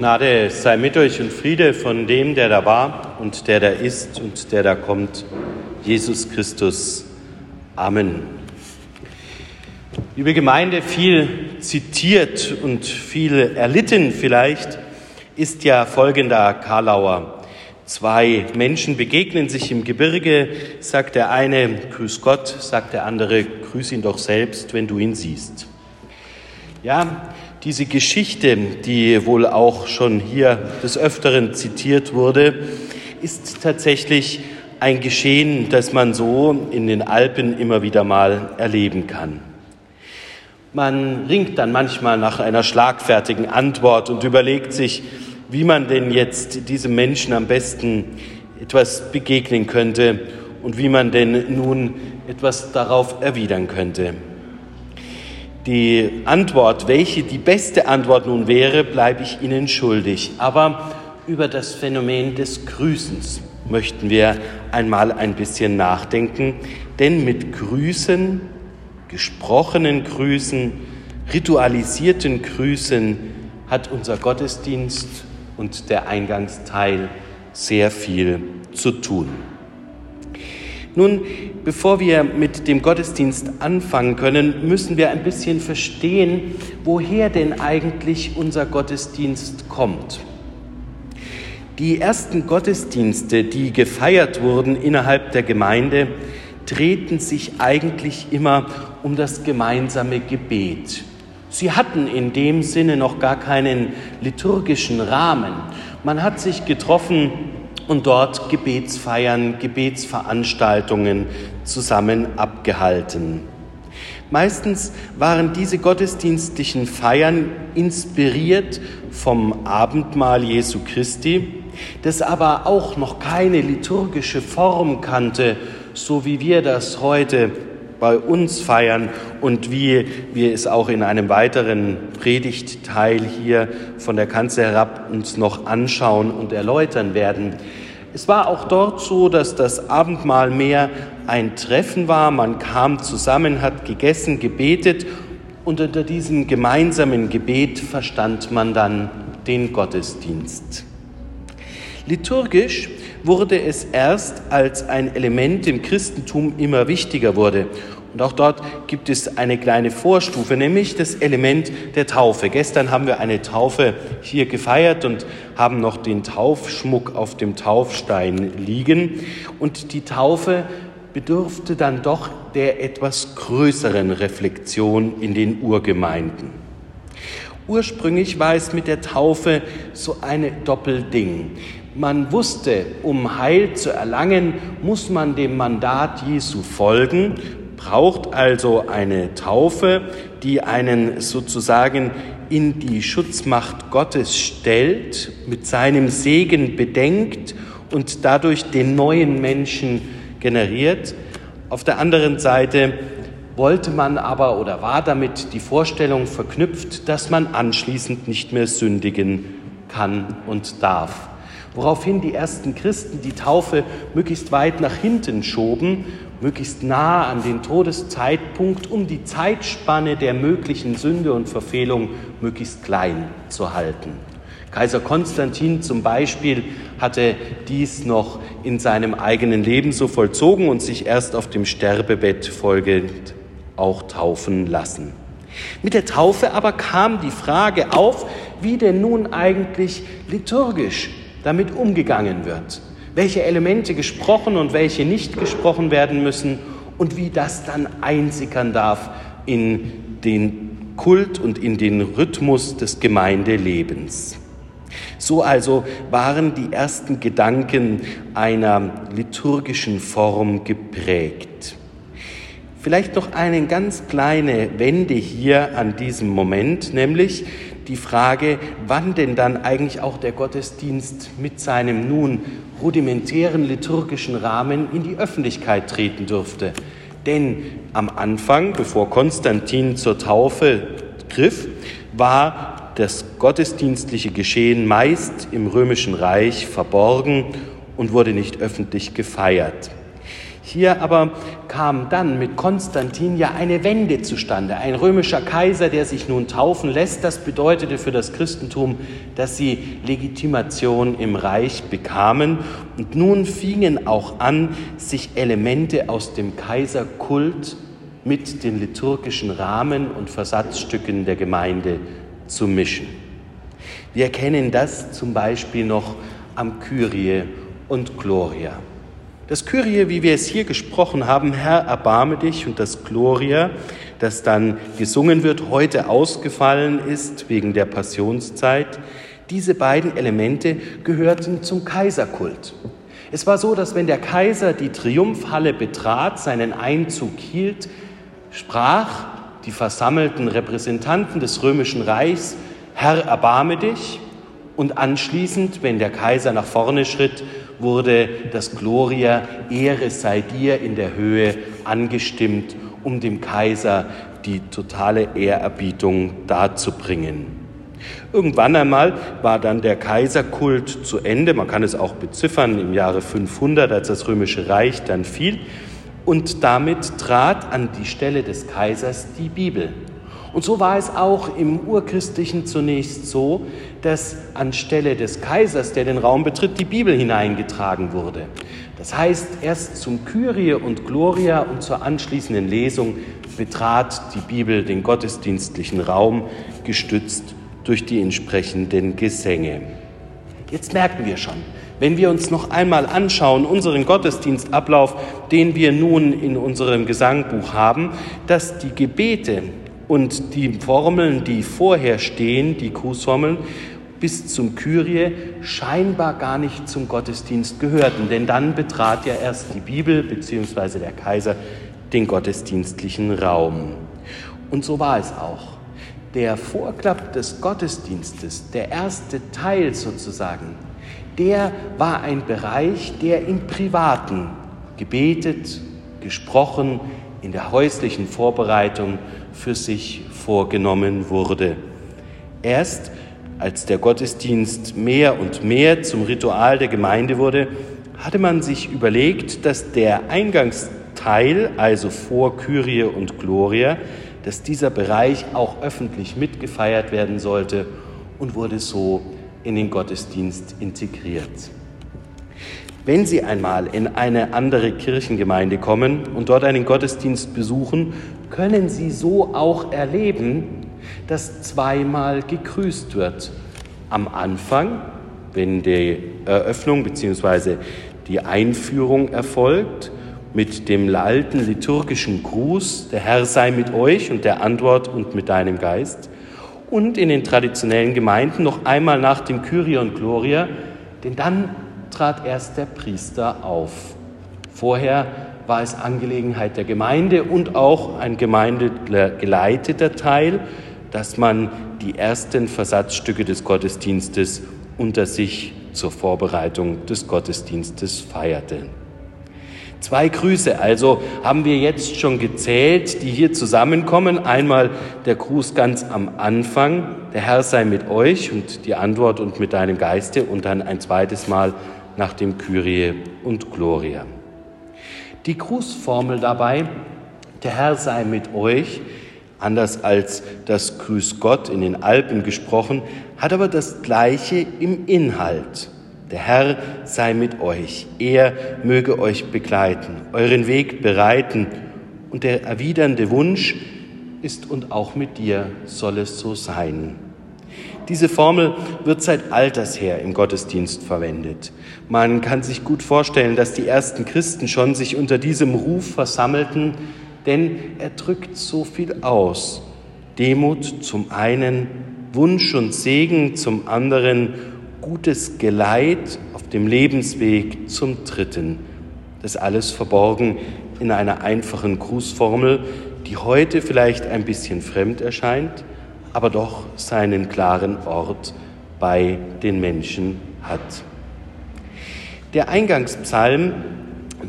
Gnade sei mit euch und Friede von dem, der da war und der da ist und der da kommt, Jesus Christus. Amen. Liebe Gemeinde, viel zitiert und viel erlitten vielleicht ist ja folgender Karlauer. Zwei Menschen begegnen sich im Gebirge, sagt der eine, grüß Gott, sagt der andere, grüß ihn doch selbst, wenn du ihn siehst. Ja, diese Geschichte, die wohl auch schon hier des Öfteren zitiert wurde, ist tatsächlich ein Geschehen, das man so in den Alpen immer wieder mal erleben kann. Man ringt dann manchmal nach einer schlagfertigen Antwort und überlegt sich, wie man denn jetzt diesem Menschen am besten etwas begegnen könnte und wie man denn nun etwas darauf erwidern könnte. Die Antwort, welche die beste Antwort nun wäre, bleibe ich Ihnen schuldig. Aber über das Phänomen des Grüßens möchten wir einmal ein bisschen nachdenken, denn mit Grüßen, gesprochenen Grüßen, ritualisierten Grüßen hat unser Gottesdienst und der Eingangsteil sehr viel zu tun. Nun, bevor wir mit dem Gottesdienst anfangen können, müssen wir ein bisschen verstehen, woher denn eigentlich unser Gottesdienst kommt. Die ersten Gottesdienste, die gefeiert wurden innerhalb der Gemeinde, drehten sich eigentlich immer um das gemeinsame Gebet. Sie hatten in dem Sinne noch gar keinen liturgischen Rahmen. Man hat sich getroffen und dort Gebetsfeiern, Gebetsveranstaltungen zusammen abgehalten. Meistens waren diese gottesdienstlichen Feiern inspiriert vom Abendmahl Jesu Christi, das aber auch noch keine liturgische Form kannte, so wie wir das heute bei uns feiern und wie wir es auch in einem weiteren Predigtteil hier von der Kanzel herab uns noch anschauen und erläutern werden. Es war auch dort so, dass das Abendmahl mehr ein Treffen war. Man kam zusammen, hat gegessen, gebetet und unter diesem gemeinsamen Gebet verstand man dann den Gottesdienst. Liturgisch wurde es erst, als ein Element im Christentum immer wichtiger wurde. Und auch dort gibt es eine kleine Vorstufe, nämlich das Element der Taufe. Gestern haben wir eine Taufe hier gefeiert und haben noch den Taufschmuck auf dem Taufstein liegen. Und die Taufe bedurfte dann doch der etwas größeren Reflexion in den Urgemeinden. Ursprünglich war es mit der Taufe so eine Doppelding. Man wusste, um Heil zu erlangen, muss man dem Mandat Jesu folgen braucht also eine Taufe, die einen sozusagen in die Schutzmacht Gottes stellt, mit seinem Segen bedenkt und dadurch den neuen Menschen generiert. Auf der anderen Seite wollte man aber oder war damit die Vorstellung verknüpft, dass man anschließend nicht mehr sündigen kann und darf. Woraufhin die ersten Christen die Taufe möglichst weit nach hinten schoben möglichst nah an den Todeszeitpunkt, um die Zeitspanne der möglichen Sünde und Verfehlung möglichst klein zu halten. Kaiser Konstantin zum Beispiel hatte dies noch in seinem eigenen Leben so vollzogen und sich erst auf dem Sterbebett folgend auch taufen lassen. Mit der Taufe aber kam die Frage auf, wie denn nun eigentlich liturgisch damit umgegangen wird welche Elemente gesprochen und welche nicht gesprochen werden müssen und wie das dann einsickern darf in den Kult und in den Rhythmus des Gemeindelebens. So also waren die ersten Gedanken einer liturgischen Form geprägt. Vielleicht noch eine ganz kleine Wende hier an diesem Moment, nämlich die Frage, wann denn dann eigentlich auch der Gottesdienst mit seinem nun rudimentären liturgischen Rahmen in die Öffentlichkeit treten dürfte. Denn am Anfang, bevor Konstantin zur Taufe griff, war das gottesdienstliche Geschehen meist im römischen Reich verborgen und wurde nicht öffentlich gefeiert. Hier aber kam dann mit Konstantin ja eine Wende zustande. Ein römischer Kaiser, der sich nun taufen lässt, das bedeutete für das Christentum, dass sie Legitimation im Reich bekamen. Und nun fingen auch an, sich Elemente aus dem Kaiserkult mit den liturgischen Rahmen und Versatzstücken der Gemeinde zu mischen. Wir erkennen das zum Beispiel noch am Kyrie und Gloria. Das Kyrie, wie wir es hier gesprochen haben, Herr, erbarme dich, und das Gloria, das dann gesungen wird, heute ausgefallen ist wegen der Passionszeit, diese beiden Elemente gehörten zum Kaiserkult. Es war so, dass wenn der Kaiser die Triumphhalle betrat, seinen Einzug hielt, sprach die versammelten Repräsentanten des römischen Reichs, Herr, erbarme dich, und anschließend, wenn der Kaiser nach vorne schritt, wurde das Gloria Ehre sei dir in der Höhe angestimmt, um dem Kaiser die totale Ehrerbietung darzubringen. Irgendwann einmal war dann der Kaiserkult zu Ende, man kann es auch beziffern im Jahre 500, als das römische Reich dann fiel, und damit trat an die Stelle des Kaisers die Bibel. Und so war es auch im Urchristlichen zunächst so, dass anstelle des Kaisers, der den Raum betritt, die Bibel hineingetragen wurde. Das heißt, erst zum Kyrie und Gloria und zur anschließenden Lesung betrat die Bibel den gottesdienstlichen Raum, gestützt durch die entsprechenden Gesänge. Jetzt merken wir schon, wenn wir uns noch einmal anschauen, unseren Gottesdienstablauf, den wir nun in unserem Gesangbuch haben, dass die Gebete und die Formeln, die vorher stehen, die Grußformeln, bis zum Kyrie scheinbar gar nicht zum Gottesdienst gehörten, denn dann betrat ja erst die Bibel bzw. der Kaiser den gottesdienstlichen Raum. Und so war es auch. Der Vorklapp des Gottesdienstes, der erste Teil sozusagen, der war ein Bereich, der im Privaten gebetet, gesprochen, in der häuslichen Vorbereitung für sich vorgenommen wurde. Erst als der Gottesdienst mehr und mehr zum Ritual der Gemeinde wurde, hatte man sich überlegt, dass der Eingangsteil, also vor Kyrie und Gloria, dass dieser Bereich auch öffentlich mitgefeiert werden sollte und wurde so in den Gottesdienst integriert. Wenn Sie einmal in eine andere Kirchengemeinde kommen und dort einen Gottesdienst besuchen, können Sie so auch erleben, dass zweimal gegrüßt wird. Am Anfang, wenn die Eröffnung bzw. die Einführung erfolgt, mit dem alten liturgischen Gruß, der Herr sei mit euch und der Antwort und mit deinem Geist. Und in den traditionellen Gemeinden noch einmal nach dem Kyrie und Gloria, denn dann trat erst der Priester auf. Vorher war es Angelegenheit der Gemeinde und auch ein gemeindegeleiteter Teil, dass man die ersten Versatzstücke des Gottesdienstes unter sich zur Vorbereitung des Gottesdienstes feierte. Zwei Grüße also haben wir jetzt schon gezählt, die hier zusammenkommen. Einmal der Gruß ganz am Anfang, der Herr sei mit euch und die Antwort und mit deinem Geiste und dann ein zweites Mal nach dem Kyrie und Gloria. Die Grußformel dabei, der Herr sei mit euch, anders als das Grüß Gott in den Alpen gesprochen, hat aber das gleiche im Inhalt. Der Herr sei mit euch, er möge euch begleiten, euren Weg bereiten und der erwidernde Wunsch ist und auch mit dir soll es so sein. Diese Formel wird seit alters her im Gottesdienst verwendet. Man kann sich gut vorstellen, dass die ersten Christen schon sich unter diesem Ruf versammelten, denn er drückt so viel aus. Demut zum einen, Wunsch und Segen zum anderen, gutes Geleit auf dem Lebensweg zum dritten. Das alles verborgen in einer einfachen Grußformel, die heute vielleicht ein bisschen fremd erscheint, aber doch seinen klaren Ort bei den Menschen hat. Der Eingangspsalm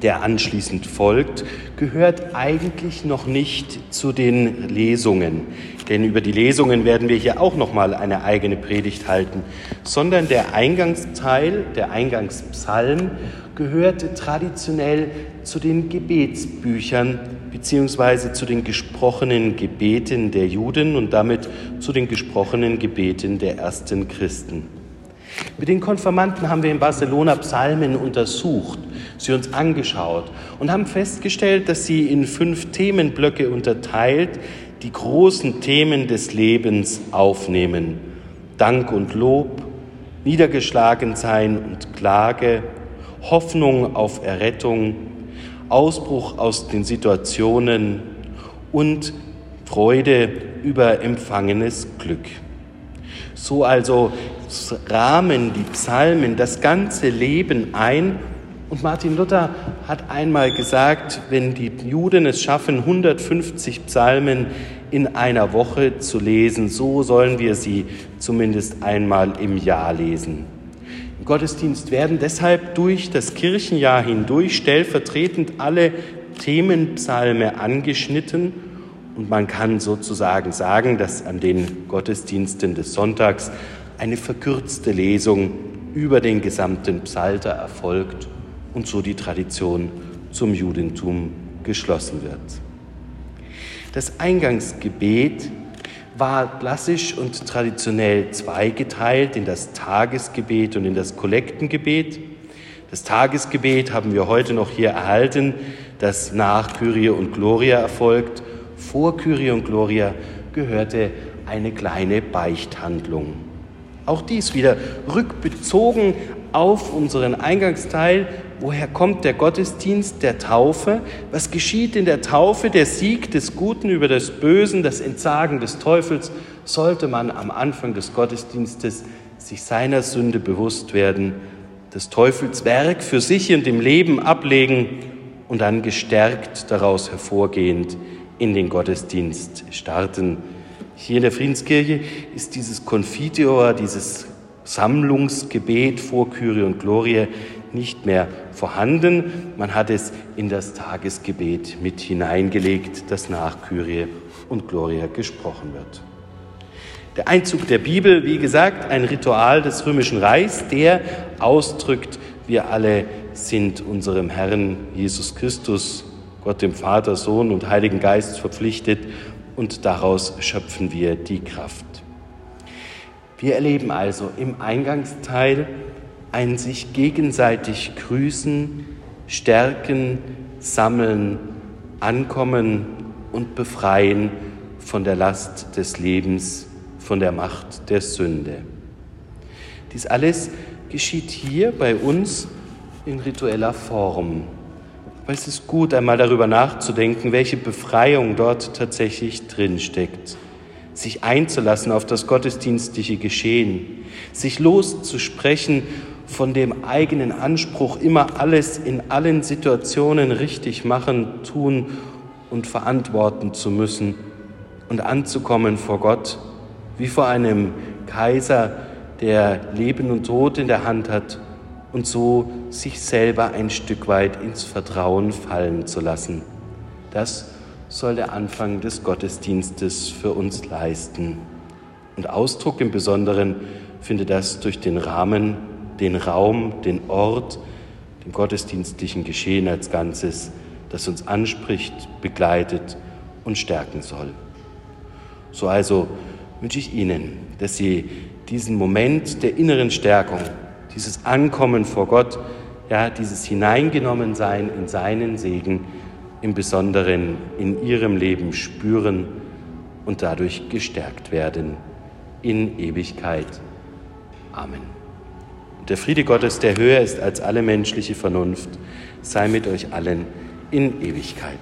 der anschließend folgt, gehört eigentlich noch nicht zu den Lesungen, denn über die Lesungen werden wir hier auch noch mal eine eigene Predigt halten, sondern der Eingangsteil, der Eingangspsalm gehört traditionell zu den Gebetsbüchern beziehungsweise zu den gesprochenen Gebeten der Juden und damit zu den gesprochenen Gebeten der ersten Christen. Mit den Konfirmanden haben wir in Barcelona Psalmen untersucht, sie uns angeschaut und haben festgestellt, dass sie in fünf Themenblöcke unterteilt die großen Themen des Lebens aufnehmen. Dank und Lob, Niedergeschlagensein und Klage, Hoffnung auf Errettung, Ausbruch aus den Situationen und Freude über empfangenes Glück. So also rahmen die Psalmen das ganze Leben ein. Und Martin Luther hat einmal gesagt, wenn die Juden es schaffen, 150 Psalmen in einer Woche zu lesen, so sollen wir sie zumindest einmal im Jahr lesen. Gottesdienst werden deshalb durch das Kirchenjahr hindurch stellvertretend alle Themenpsalme angeschnitten und man kann sozusagen sagen, dass an den Gottesdiensten des Sonntags eine verkürzte Lesung über den gesamten Psalter erfolgt und so die Tradition zum Judentum geschlossen wird. Das Eingangsgebet war klassisch und traditionell zweigeteilt in das Tagesgebet und in das Kollektengebet. Das Tagesgebet haben wir heute noch hier erhalten, das nach Kyrie und Gloria erfolgt. Vor Kyrie und Gloria gehörte eine kleine Beichthandlung. Auch dies wieder rückbezogen auf unseren Eingangsteil. Woher kommt der Gottesdienst der Taufe? Was geschieht in der Taufe? Der Sieg des Guten über das Bösen, das Entsagen des Teufels, sollte man am Anfang des Gottesdienstes sich seiner Sünde bewusst werden, des Teufels Werk für sich und im Leben ablegen und dann gestärkt daraus hervorgehend in den Gottesdienst starten. Hier in der Friedenskirche ist dieses Confiteor, dieses Sammlungsgebet vor Kyrie und Glorie nicht mehr vorhanden. Man hat es in das Tagesgebet mit hineingelegt, das nach Kyrie und Gloria gesprochen wird. Der Einzug der Bibel, wie gesagt, ein Ritual des römischen Reichs, der ausdrückt, wir alle sind unserem Herrn Jesus Christus, Gott dem Vater, Sohn und Heiligen Geist verpflichtet und daraus schöpfen wir die Kraft. Wir erleben also im Eingangsteil ein sich gegenseitig grüßen, stärken, sammeln, ankommen und befreien von der Last des Lebens, von der Macht der Sünde. Dies alles geschieht hier bei uns in ritueller Form. Aber es ist gut, einmal darüber nachzudenken, welche Befreiung dort tatsächlich drinsteckt. Sich einzulassen auf das gottesdienstliche Geschehen, sich loszusprechen von dem eigenen Anspruch, immer alles in allen Situationen richtig machen, tun und verantworten zu müssen. Und anzukommen vor Gott, wie vor einem Kaiser, der Leben und Tod in der Hand hat und so sich selber ein Stück weit ins Vertrauen fallen zu lassen. Das soll der Anfang des Gottesdienstes für uns leisten. Und Ausdruck im Besonderen findet das durch den Rahmen den Raum, den Ort, dem gottesdienstlichen Geschehen als Ganzes, das uns anspricht, begleitet und stärken soll. So also wünsche ich Ihnen, dass Sie diesen Moment der inneren Stärkung, dieses Ankommen vor Gott, ja, dieses Hineingenommensein in seinen Segen im Besonderen in Ihrem Leben spüren und dadurch gestärkt werden in Ewigkeit. Amen. Der Friede Gottes, der höher ist als alle menschliche Vernunft, sei mit euch allen in Ewigkeit.